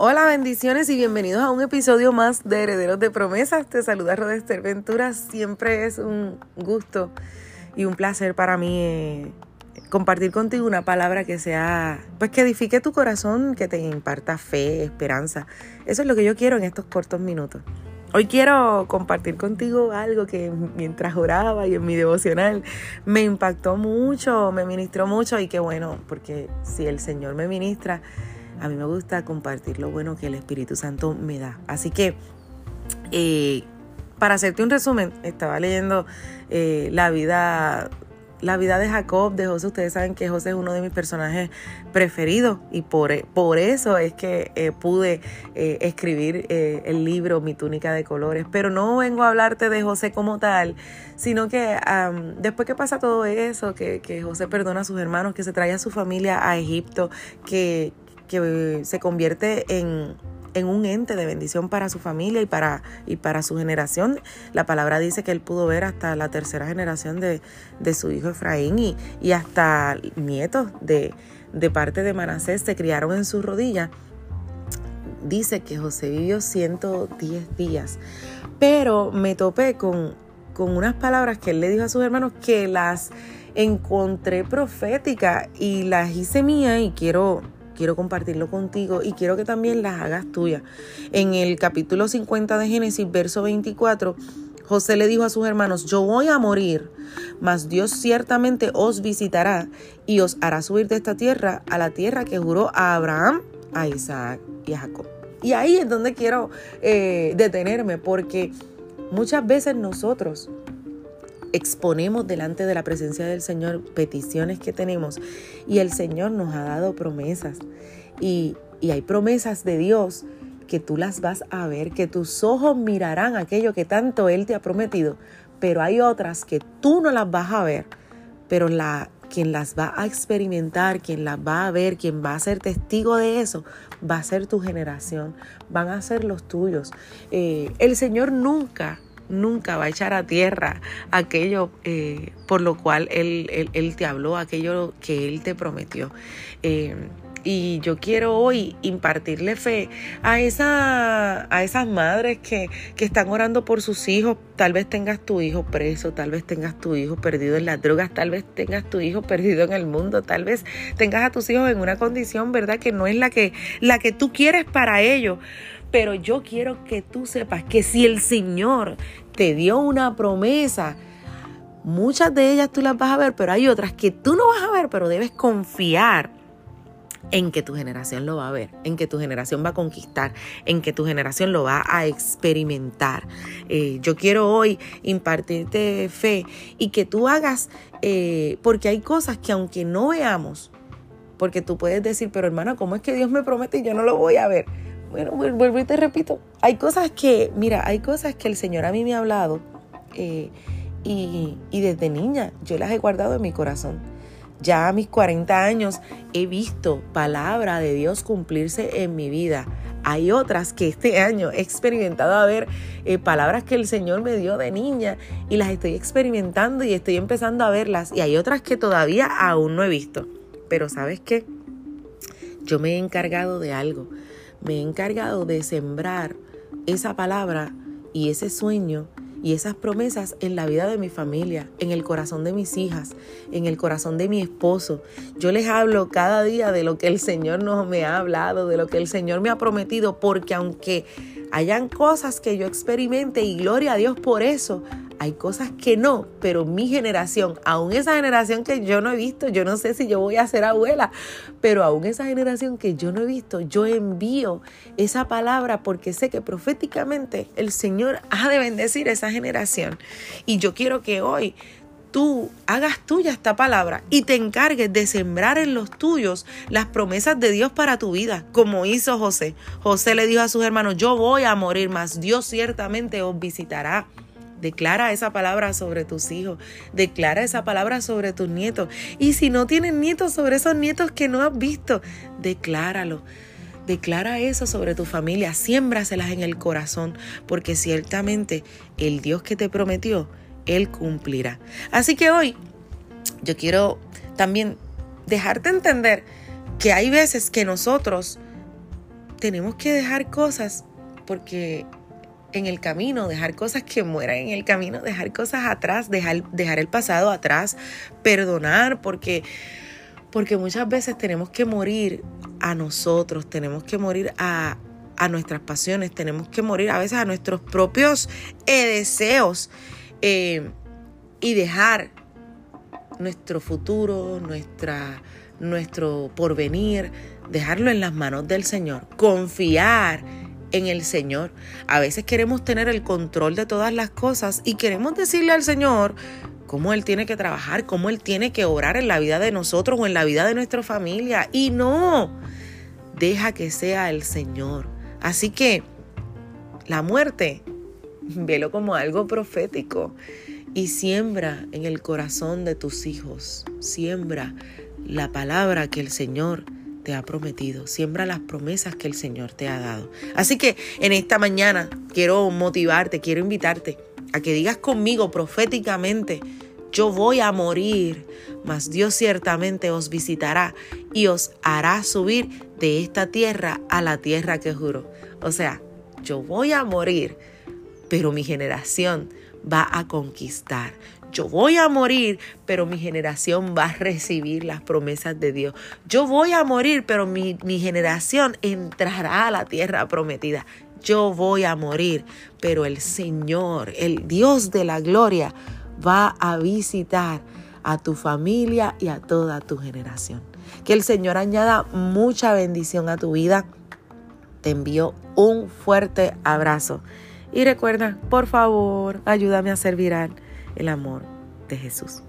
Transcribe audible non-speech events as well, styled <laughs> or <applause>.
Hola, bendiciones y bienvenidos a un episodio más de Herederos de Promesas. Te saluda Rodester Ventura. Siempre es un gusto y un placer para mí eh, compartir contigo una palabra que sea, pues que edifique tu corazón, que te imparta fe, esperanza. Eso es lo que yo quiero en estos cortos minutos. Hoy quiero compartir contigo algo que mientras oraba y en mi devocional me impactó mucho, me ministró mucho y qué bueno, porque si el Señor me ministra, a mí me gusta compartir lo bueno que el Espíritu Santo me da. Así que, eh, para hacerte un resumen, estaba leyendo eh, la vida la vida de Jacob, de José, ustedes saben que José es uno de mis personajes preferidos y por, por eso es que eh, pude escribir el libro Mi túnica de colores. Pero no vengo a hablarte de José como tal, sino que después que pasa todo eso, que, que José perdona a sus hermanos, que se trae a su familia a Egipto, que, que se convierte en, un ente de bendición para su familia y para, y para su generación. La palabra dice que él pudo ver hasta la tercera generación de, su hijo Efraín y, y hasta nietos de, parte de Manasés se criaron en su rodilla. Dice que José vivió 110 días, pero me topé con, con unas palabras que él le dijo a sus hermanos que las encontré proféticas y las hice mía y quiero quiero compartirlo contigo y quiero que también las hagas tuyas. En el capítulo 50 de Génesis, verso 24, José le dijo a sus hermanos, yo voy a morir, mas Dios ciertamente os visitará y os hará subir de esta tierra a la tierra que juró a Abraham, a Isaac y a Jacob. Y ahí es donde quiero eh, detenerme, porque muchas veces nosotros exponemos delante de la presencia del Señor peticiones que tenemos y el Señor nos ha dado promesas y, hay promesas de Dios que tú las vas a ver, que tus ojos mirarán aquello que tanto Él te ha prometido, pero hay otras que tú no las vas a ver, pero la, quien las va a experimentar, quien las va a ver, quien va a ser testigo de eso, va a ser tu generación, van a ser los tuyos. Eh, el Señor nunca nunca va a echar a tierra aquello eh, por lo cual él, él, te habló, aquello que Él te prometió. Eh, y yo quiero hoy impartirle fe a, esa, a esas madres que, que, están orando por sus hijos. Tal vez tengas tu hijo preso, tal vez tengas tu hijo perdido en las drogas, tal vez tengas tu hijo perdido en el mundo, tal vez tengas a tus hijos en una condición, ¿verdad? Que no es la que, la que tú quieres para ellos. Pero yo quiero que tú sepas que si el Señor te dio una promesa, muchas de ellas tú las vas a ver, pero hay otras que tú no vas a ver, pero debes confiar en que tu generación lo va a ver, en que tu generación va a conquistar, en que tu generación lo va a experimentar. Eh, yo quiero hoy impartirte fe y que tú hagas, eh, porque hay cosas que aunque no veamos, porque tú puedes decir, pero hermana, ¿cómo es que Dios me promete y yo no lo voy a ver? Bueno, vuelvo y te repito, hay cosas que, mira, hay cosas que el Señor a mí me ha hablado eh, y, y desde niña yo las he guardado en mi corazón. Ya a mis 40 años he visto palabra de Dios cumplirse en mi vida. Hay otras que este año he experimentado a ver eh, palabras que el Señor me dio de niña y las estoy experimentando y estoy empezando a verlas. Y hay otras que todavía aún no he visto. Pero sabes qué? Yo me he encargado de algo me he encargado de sembrar esa palabra y ese sueño y esas promesas en la vida de mi familia, en el corazón de mis hijas, en el corazón de mi esposo. Yo les hablo cada día de lo que el Señor nos me ha hablado, de lo que el Señor me ha prometido, porque aunque hayan cosas que yo experimente y gloria a Dios por eso, hay cosas que no, pero mi generación, aún esa generación que yo no he visto, yo no sé si yo voy a ser abuela, pero aún esa generación que yo no he visto, yo envío esa palabra porque sé que proféticamente el Señor ha de bendecir esa generación. Y yo quiero que hoy tú hagas tuya esta palabra y te encargues de sembrar en los tuyos las promesas de Dios para tu vida, como hizo José. José le dijo a sus hermanos, yo voy a morir, mas Dios ciertamente os visitará. Declara esa palabra sobre tus hijos, declara esa palabra sobre tus nietos. Y si no tienen nietos, sobre esos nietos que no has visto, decláralo. Declara eso sobre tu familia, siémbraselas en el corazón, porque ciertamente el Dios que te prometió, Él cumplirá. Así que hoy yo quiero también dejarte entender que hay veces que nosotros tenemos que dejar cosas porque en el camino, dejar cosas que mueran en el camino, dejar cosas atrás, dejar, dejar el pasado atrás, perdonar, porque, porque muchas veces tenemos que morir a nosotros, tenemos que morir a, a nuestras pasiones, tenemos que morir a veces a nuestros propios eh, deseos eh, y dejar nuestro futuro, nuestra, nuestro porvenir, dejarlo en las manos del Señor, confiar en el Señor. A veces queremos tener el control de todas las cosas y queremos decirle al Señor cómo Él tiene que trabajar, cómo Él tiene que obrar en la vida de nosotros o en la vida de nuestra familia. Y no, deja que sea el Señor. Así que la muerte, <laughs> velo como algo profético y siembra en el corazón de tus hijos, siembra la palabra que el Señor te ha prometido, siembra las promesas que el Señor te ha dado. Así que en esta mañana quiero motivarte, quiero invitarte a que digas conmigo proféticamente, yo voy a morir, mas Dios ciertamente os visitará y os hará subir de esta tierra a la tierra que juro. O sea, yo voy a morir, pero mi generación va a conquistar yo voy a morir, pero mi generación va a recibir las promesas de Dios. Yo voy a morir, pero mi, generación entrará a la tierra prometida. Yo voy a morir, pero el Señor, el Dios de la gloria, va a visitar a tu familia y a toda tu generación. Que el Señor añada mucha bendición a tu vida. Te envío un fuerte abrazo. Y recuerda, por favor, ayúdame a ser viral el amor de Jesús.